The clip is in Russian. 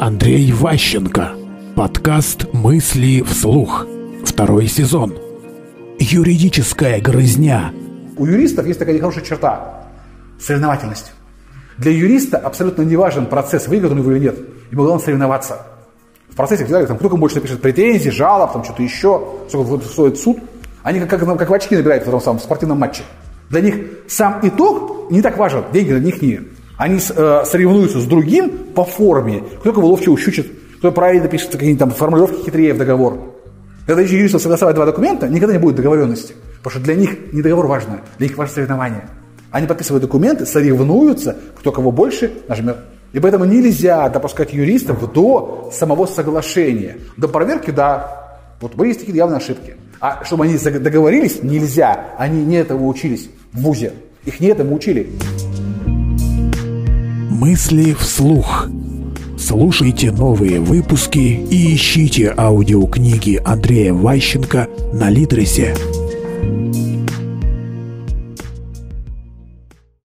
Андрей Ващенко. Подкаст «Мысли вслух». Второй сезон. Юридическая грызня. У юристов есть такая нехорошая черта – соревновательность. Для юриста абсолютно не важен процесс, выигран его или нет. Ему главное соревноваться. В процессе всегда там, кто больше напишет претензий, жалоб, там что-то еще, сколько стоит суд. Они как, как, как в очки набирают в этом самом спортивном матче. Для них сам итог не так важен, деньги для них не. Они э, соревнуются с другим по форме. Кто кого ловче ущучит, кто правильно пишет какие-то там формулировки хитрее в договор. Когда еще юристов согласовать два документа, никогда не будет договоренности. Потому что для них не договор важно, для них важно соревнование. Они подписывают документы, соревнуются, кто кого больше нажмет. И поэтому нельзя допускать юристов до самого соглашения. До проверки, да, вот были такие явные ошибки. А чтобы они договорились, нельзя. Они не этого учились в ВУЗе. Их не этому учили. Мысли вслух. Слушайте новые выпуски и ищите аудиокниги Андрея Ващенко на Литресе.